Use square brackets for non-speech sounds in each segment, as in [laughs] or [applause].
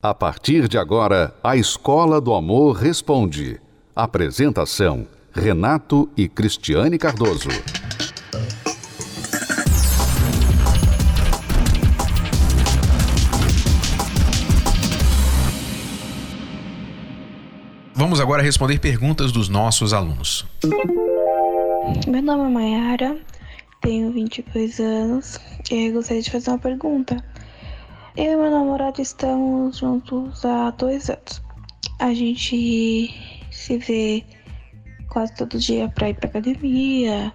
A partir de agora, a Escola do Amor Responde. Apresentação: Renato e Cristiane Cardoso. Vamos agora responder perguntas dos nossos alunos. Meu nome é Mayara, tenho 22 anos e gostaria de fazer uma pergunta. Eu e meu namorado estamos juntos há dois anos. A gente se vê quase todo dia pra ir pra academia.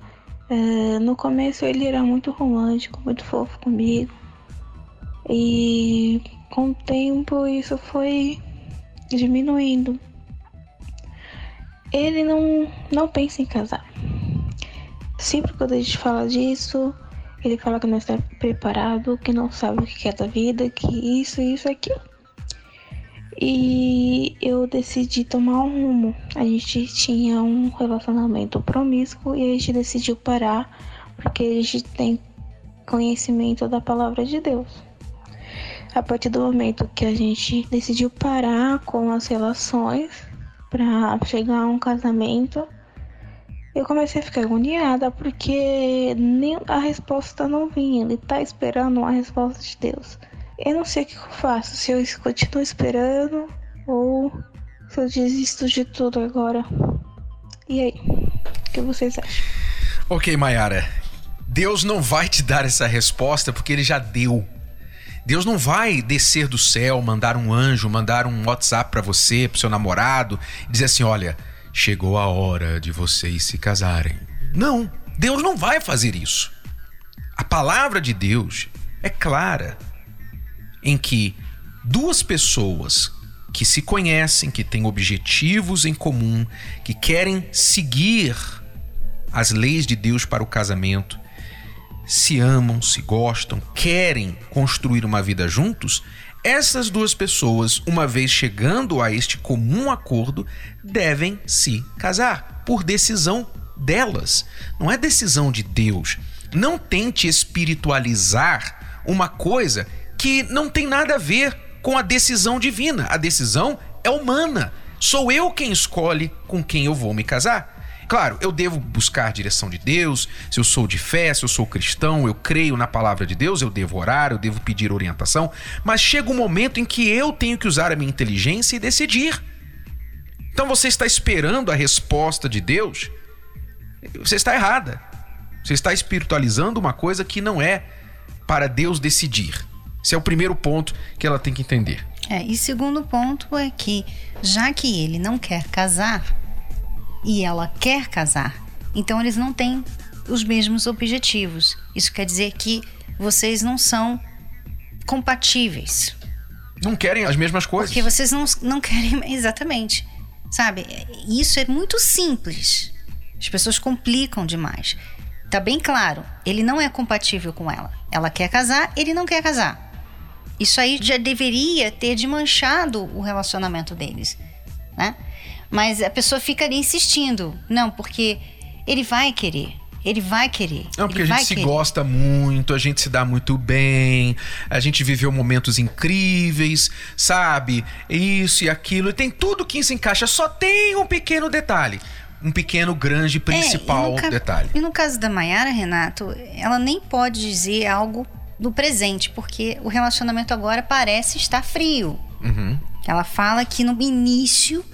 Uh, no começo ele era muito romântico, muito fofo comigo. E com o tempo isso foi diminuindo. Ele não, não pensa em casar. Sempre quando a gente fala disso, ele fala que não está preparado, que não sabe o que é da vida, que isso, isso, aquilo. E eu decidi tomar um rumo. A gente tinha um relacionamento promíscuo e a gente decidiu parar porque a gente tem conhecimento da palavra de Deus. A partir do momento que a gente decidiu parar com as relações para chegar a um casamento, eu comecei a ficar agoniada porque nem a resposta não vinha. Ele tá esperando a resposta de Deus. Eu não sei o que eu faço, se eu continuo esperando ou se eu desisto de tudo agora. E aí, o que vocês acham? Ok, Mayara. Deus não vai te dar essa resposta porque ele já deu. Deus não vai descer do céu, mandar um anjo, mandar um WhatsApp para você, pro seu namorado, dizer assim: olha, chegou a hora de vocês se casarem. Não, Deus não vai fazer isso. A palavra de Deus é clara em que duas pessoas que se conhecem, que têm objetivos em comum, que querem seguir as leis de Deus para o casamento, se amam, se gostam, querem construir uma vida juntos, essas duas pessoas, uma vez chegando a este comum acordo, devem se casar por decisão delas. Não é decisão de Deus. Não tente espiritualizar uma coisa que não tem nada a ver com a decisão divina. A decisão é humana. Sou eu quem escolhe com quem eu vou me casar. Claro, eu devo buscar a direção de Deus, se eu sou de fé, se eu sou cristão, eu creio na palavra de Deus, eu devo orar, eu devo pedir orientação, mas chega um momento em que eu tenho que usar a minha inteligência e decidir. Então você está esperando a resposta de Deus? Você está errada. Você está espiritualizando uma coisa que não é para Deus decidir. Esse é o primeiro ponto que ela tem que entender. É, e segundo ponto é que, já que ele não quer casar, e ela quer casar. Então eles não têm os mesmos objetivos. Isso quer dizer que vocês não são compatíveis. Não querem as mesmas coisas. Porque vocês não, não querem. [laughs] Exatamente. Sabe? Isso é muito simples. As pessoas complicam demais. Tá bem claro, ele não é compatível com ela. Ela quer casar, ele não quer casar. Isso aí já deveria ter desmanchado o relacionamento deles, né? Mas a pessoa fica ali insistindo. Não, porque ele vai querer. Ele vai querer. Não, porque a gente se querer. gosta muito, a gente se dá muito bem, a gente viveu momentos incríveis, sabe? Isso e aquilo. E tem tudo que se encaixa, só tem um pequeno detalhe. Um pequeno, grande, principal é, e detalhe. E no caso da Mayara, Renato, ela nem pode dizer algo do presente, porque o relacionamento agora parece estar frio. Uhum. Ela fala que no início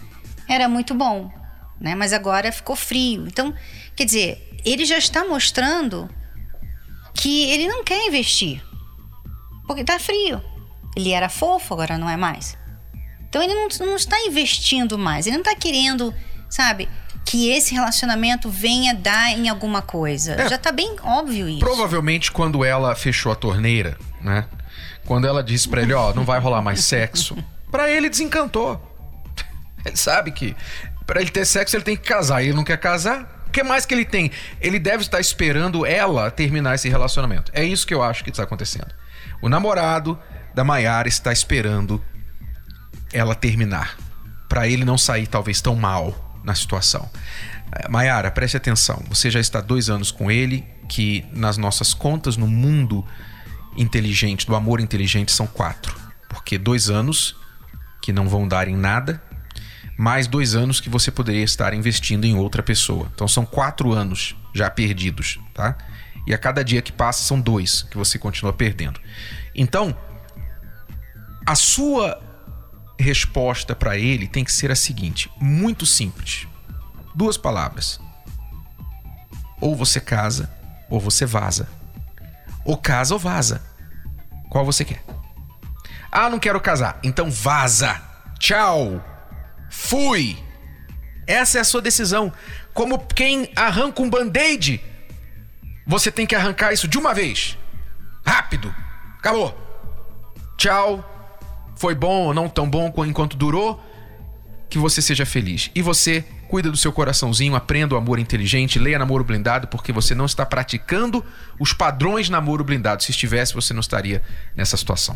era muito bom, né? Mas agora ficou frio. Então, quer dizer, ele já está mostrando que ele não quer investir. Porque está frio. Ele era fofo, agora não é mais. Então ele não, não está investindo mais. Ele não está querendo, sabe, que esse relacionamento venha dar em alguma coisa. É, já está bem óbvio isso. Provavelmente quando ela fechou a torneira, né? Quando ela disse para ele, ó, oh, não vai rolar mais sexo, para ele desencantou. Ele sabe que para ele ter sexo ele tem que casar. E ele não quer casar. O que mais que ele tem? Ele deve estar esperando ela terminar esse relacionamento. É isso que eu acho que está acontecendo. O namorado da Maiara está esperando ela terminar. para ele não sair talvez tão mal na situação. Eh, Maiara, preste atenção. Você já está dois anos com ele, que nas nossas contas no mundo inteligente, do amor inteligente, são quatro. Porque dois anos que não vão dar em nada, mais dois anos que você poderia estar investindo em outra pessoa. Então são quatro anos já perdidos, tá? E a cada dia que passa são dois que você continua perdendo. Então, a sua resposta para ele tem que ser a seguinte: muito simples. Duas palavras. Ou você casa, ou você vaza. Ou casa ou vaza. Qual você quer? Ah, não quero casar. Então vaza. Tchau. Fui. Essa é a sua decisão. Como quem arranca um band-aid, você tem que arrancar isso de uma vez. Rápido. Acabou. Tchau. Foi bom ou não tão bom enquanto durou. Que você seja feliz. E você cuida do seu coraçãozinho, aprenda o amor inteligente, leia namoro blindado, porque você não está praticando os padrões namoro blindado. Se estivesse, você não estaria nessa situação.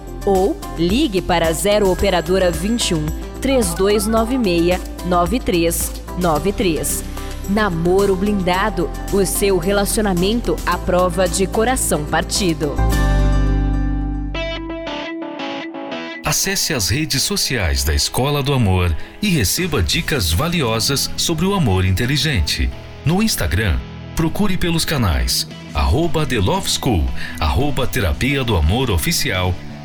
ou ligue para 0 operadora 21 3296 9393. Namoro blindado, o seu relacionamento à prova de coração partido. Acesse as redes sociais da Escola do Amor e receba dicas valiosas sobre o amor inteligente. No Instagram, procure pelos canais arroba The Love School, arroba Terapia do Amor Oficial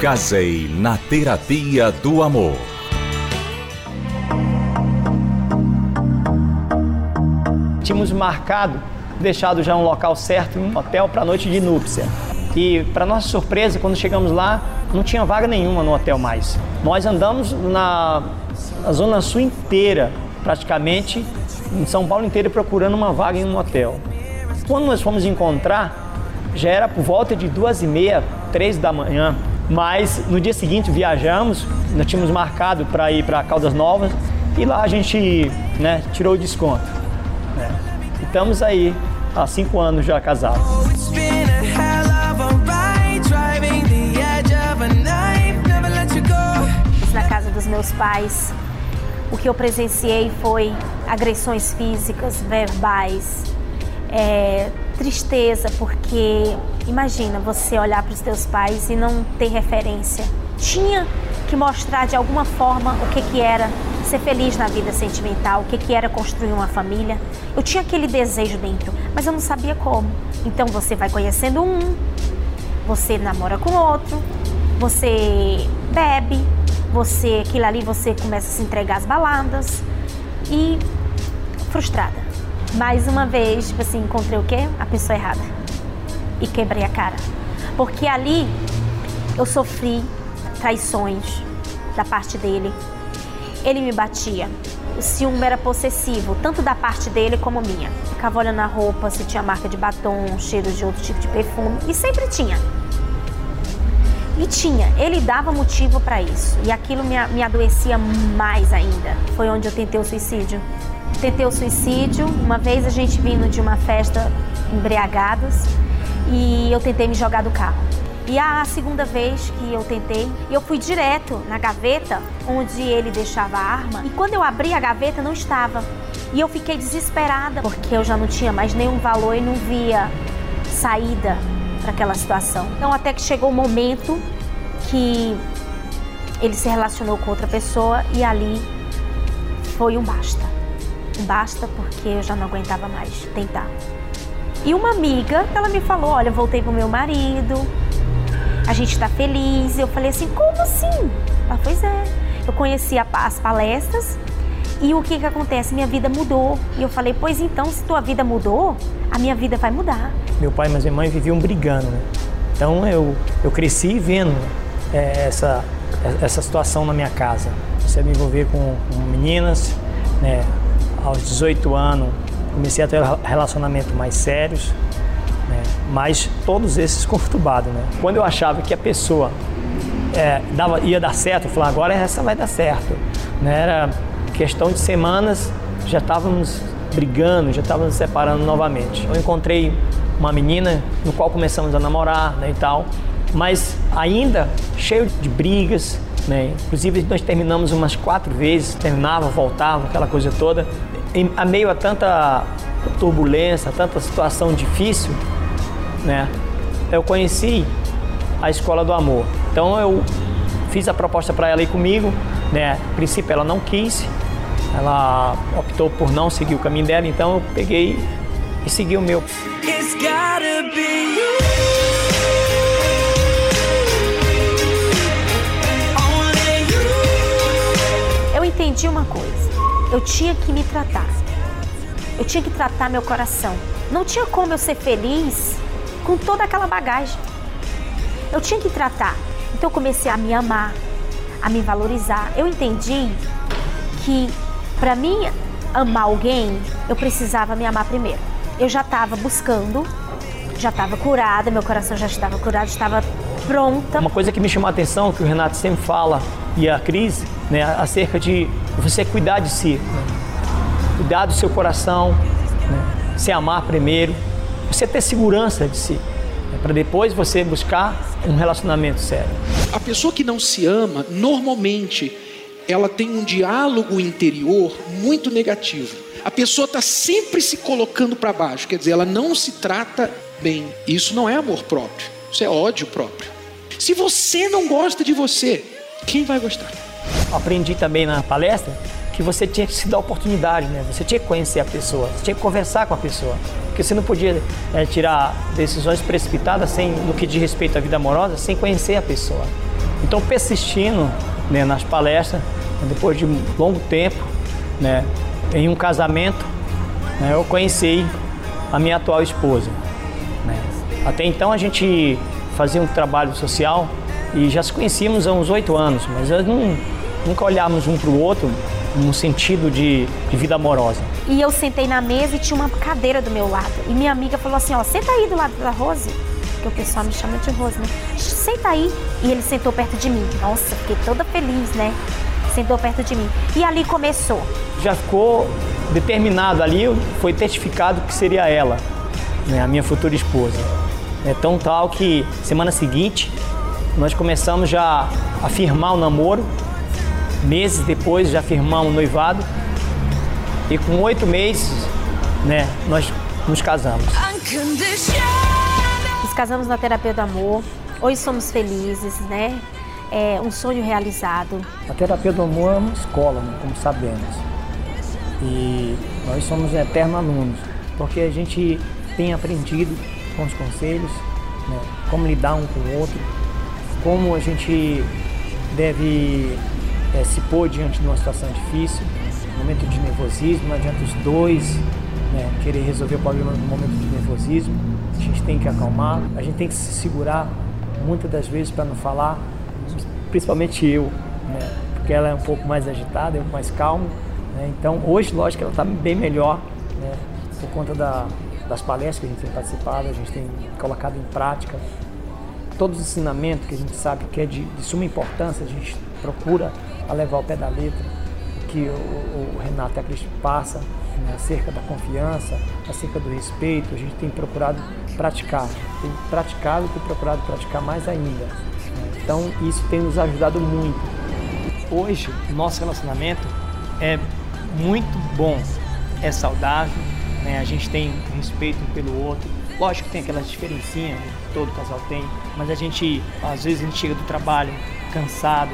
Casei na terapia do amor. Tínhamos marcado, deixado já um local certo, um hotel para a noite de núpcia. E, para nossa surpresa, quando chegamos lá, não tinha vaga nenhuma no hotel mais. Nós andamos na, na zona sul inteira, praticamente, em São Paulo inteira, procurando uma vaga em um hotel. Quando nós fomos encontrar, já era por volta de duas e meia, três da manhã. Mas no dia seguinte viajamos, nós tínhamos marcado para ir para Caldas Novas e lá a gente né, tirou o desconto. Né? E estamos aí há cinco anos já casados. Na casa dos meus pais, o que eu presenciei foi agressões físicas, verbais, é, tristeza, porque imagina você olhar para os teus pais e não ter referência. Tinha que mostrar de alguma forma o que, que era ser feliz na vida sentimental, o que, que era construir uma família. Eu tinha aquele desejo dentro, mas eu não sabia como. Então você vai conhecendo um, você namora com outro, você bebe, você aquilo ali você começa a se entregar às baladas e frustrada. Mais uma vez, tipo assim, encontrei o quê? A pessoa errada. E quebrei a cara. Porque ali eu sofri traições da parte dele. Ele me batia. O ciúme era possessivo, tanto da parte dele como minha. Ficava olhando a roupa, se tinha marca de batom, cheiro de outro tipo de perfume. E sempre tinha. E tinha. Ele dava motivo para isso. E aquilo me, me adoecia mais ainda. Foi onde eu tentei o suicídio tentei o suicídio. Uma vez a gente vindo de uma festa embriagados e eu tentei me jogar do carro. E a segunda vez que eu tentei, eu fui direto na gaveta onde ele deixava a arma. E quando eu abri a gaveta, não estava. E eu fiquei desesperada porque eu já não tinha mais nenhum valor e não via saída para aquela situação. Então, até que chegou o momento que ele se relacionou com outra pessoa e ali foi um basta. Um basta porque eu já não aguentava mais tentar. E uma amiga, ela me falou: Olha, voltei pro meu marido, a gente está feliz. Eu falei assim: Como assim? Ela, pois é. Eu conheci as palestras e o que que acontece? Minha vida mudou. E eu falei: Pois então, se tua vida mudou, a minha vida vai mudar. Meu pai e minha mãe viviam brigando, né? Então eu, eu cresci vendo é, essa, essa situação na minha casa. A me envolver com, com meninas, né? Aos 18 anos comecei a ter relacionamentos mais sérios, né? mas todos esses [laughs] conturbados. Né? Quando eu achava que a pessoa é, dava, ia dar certo, eu falava, agora essa vai dar certo. Né? Era questão de semanas, já estávamos brigando, já estávamos separando novamente. Eu encontrei uma menina no qual começamos a namorar né, e tal, mas ainda cheio de brigas, né? Inclusive nós terminamos umas quatro vezes, terminava, voltava, aquela coisa toda. Em, a meio a tanta turbulência, tanta situação difícil, né? Eu conheci a escola do amor. Então eu fiz a proposta para ela ir comigo, né? A princípio ela não quis, ela optou por não seguir o caminho dela, então eu peguei e segui o meu. Eu entendi uma coisa. Eu tinha que me tratar. Eu tinha que tratar meu coração. Não tinha como eu ser feliz com toda aquela bagagem. Eu tinha que tratar. Então eu comecei a me amar, a me valorizar. Eu entendi que para mim amar alguém, eu precisava me amar primeiro. Eu já estava buscando, já estava curada, meu coração já estava curado, estava pronta. Uma coisa que me chamou a atenção, que o Renato sempre fala, e a Cris, né, acerca de você cuidar de si, cuidar do seu coração, né? se amar primeiro, você ter segurança de si, né? para depois você buscar um relacionamento sério. A pessoa que não se ama, normalmente, ela tem um diálogo interior muito negativo. A pessoa está sempre se colocando para baixo, quer dizer, ela não se trata bem. Isso não é amor próprio, isso é ódio próprio. Se você não gosta de você, quem vai gostar? Aprendi também na palestra que você tinha que se dar oportunidade, né? Você tinha que conhecer a pessoa, você tinha que conversar com a pessoa, porque você não podia é, tirar decisões precipitadas sem, no que diz respeito à vida amorosa, sem conhecer a pessoa. Então, persistindo né, nas palestras, depois de um longo tempo, né, em um casamento, né, eu conheci a minha atual esposa. Né. Até então a gente fazia um trabalho social e já se conhecíamos há uns oito anos, mas não, nunca olhávamos um para o outro no sentido de, de, vida amorosa. E eu sentei na mesa e tinha uma cadeira do meu lado. E minha amiga falou assim: Ó, senta aí do lado da Rose, que o pessoal me chama de Rose, né? Senta aí. E ele sentou perto de mim. Nossa, fiquei toda feliz, né? Sentou perto de mim. E ali começou. Já ficou determinado ali, foi testificado que seria ela, né, a minha futura esposa. É tão tal que semana seguinte nós começamos já a firmar o namoro. Meses depois já firmamos o noivado. E com oito meses, né, nós nos casamos. Nos casamos na terapia do amor. Hoje somos felizes, né? É um sonho realizado. A terapia do amor é uma escola, né, como sabemos. E nós somos eternos alunos, porque a gente tem aprendido com os conselhos, né, como lidar um com o outro, como a gente deve é, se pôr diante de uma situação difícil, momento de nervosismo, não adianta os dois né, querer resolver o problema no momento de nervosismo, a gente tem que acalmar, a gente tem que se segurar muitas das vezes para não falar, principalmente eu, né, porque ela é um pouco mais agitada, eu mais calmo, né, então hoje, lógico, ela está bem melhor, né, por conta da, das palestras que a gente tem participado, a gente tem colocado em prática. Todos os ensinamentos que a gente sabe que é de, de suma importância, a gente procura a levar ao pé da letra. que o, o Renato e a Cristi passa né, acerca da confiança, acerca do respeito, a gente tem procurado praticar, tem praticado e procurado praticar mais ainda. Né? Então isso tem nos ajudado muito. Hoje, o nosso relacionamento é muito bom, é saudável, né? a gente tem respeito um pelo outro. Lógico que tem aquelas diferencinhas, todo casal tem, mas a gente, às vezes a gente chega do trabalho cansado,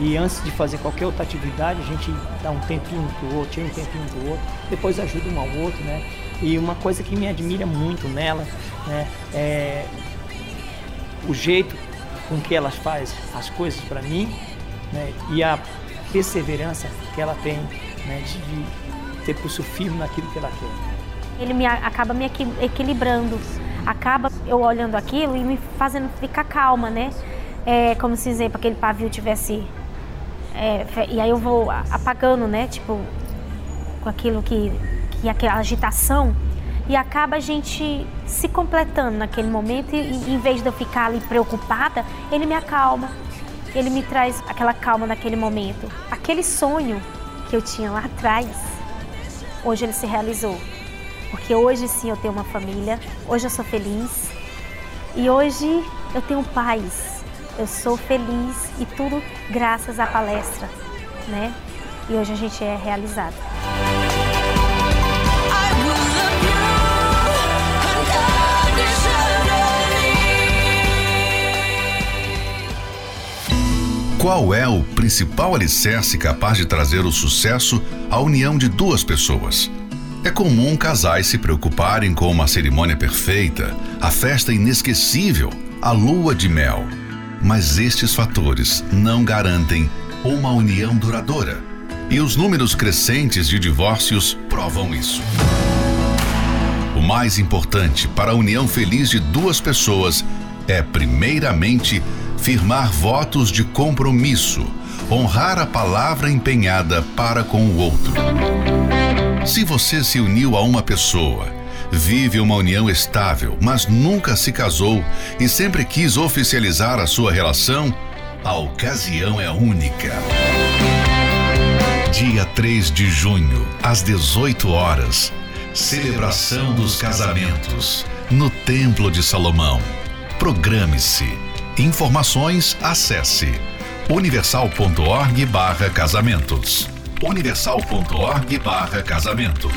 e antes de fazer qualquer outra atividade, a gente dá um tempinho pro outro, tira um tempinho um pro outro, depois ajuda um ao outro, né? E uma coisa que me admira muito nela, né, é o jeito com que ela faz as coisas para mim, né, e a perseverança que ela tem, né, de, ter pulso firme naquilo que ela quer. Ele me acaba me equilibrando, acaba eu olhando aquilo e me fazendo ficar calma, né? É como se exemplo aquele pavio tivesse é, e aí eu vou apagando, né? Tipo, com aquilo que, que aquela agitação. E acaba a gente se completando naquele momento e em vez de eu ficar ali preocupada, ele me acalma. Ele me traz aquela calma naquele momento. Aquele sonho que eu tinha lá atrás, hoje ele se realizou. Porque hoje sim eu tenho uma família, hoje eu sou feliz e hoje eu tenho paz eu sou feliz e tudo graças à palestra, né? E hoje a gente é realizado. Qual é o principal alicerce capaz de trazer o sucesso à união de duas pessoas? É comum casais se preocuparem com uma cerimônia perfeita, a festa inesquecível, a lua de mel mas estes fatores não garantem uma união duradoura. E os números crescentes de divórcios provam isso. O mais importante para a união feliz de duas pessoas é, primeiramente, firmar votos de compromisso, honrar a palavra empenhada para com o outro. Se você se uniu a uma pessoa vive uma união estável, mas nunca se casou e sempre quis oficializar a sua relação, a ocasião é única. Dia 3 de junho, às 18 horas, celebração dos casamentos no Templo de Salomão. Programe-se. Informações acesse universal.org/casamentos. universal.org/casamentos.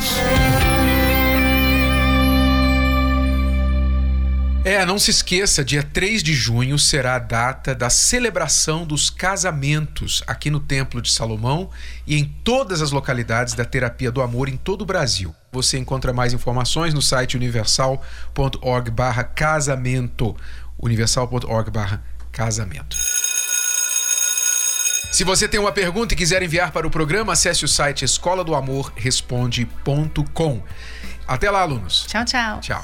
É, não se esqueça, dia 3 de junho será a data da celebração dos casamentos aqui no Templo de Salomão e em todas as localidades da Terapia do Amor em todo o Brasil. Você encontra mais informações no site universal.org/casamento. universal.org/casamento. Se você tem uma pergunta e quiser enviar para o programa, acesse o site escola do amor responde.com. Até lá, alunos. Tchau, tchau. Tchau.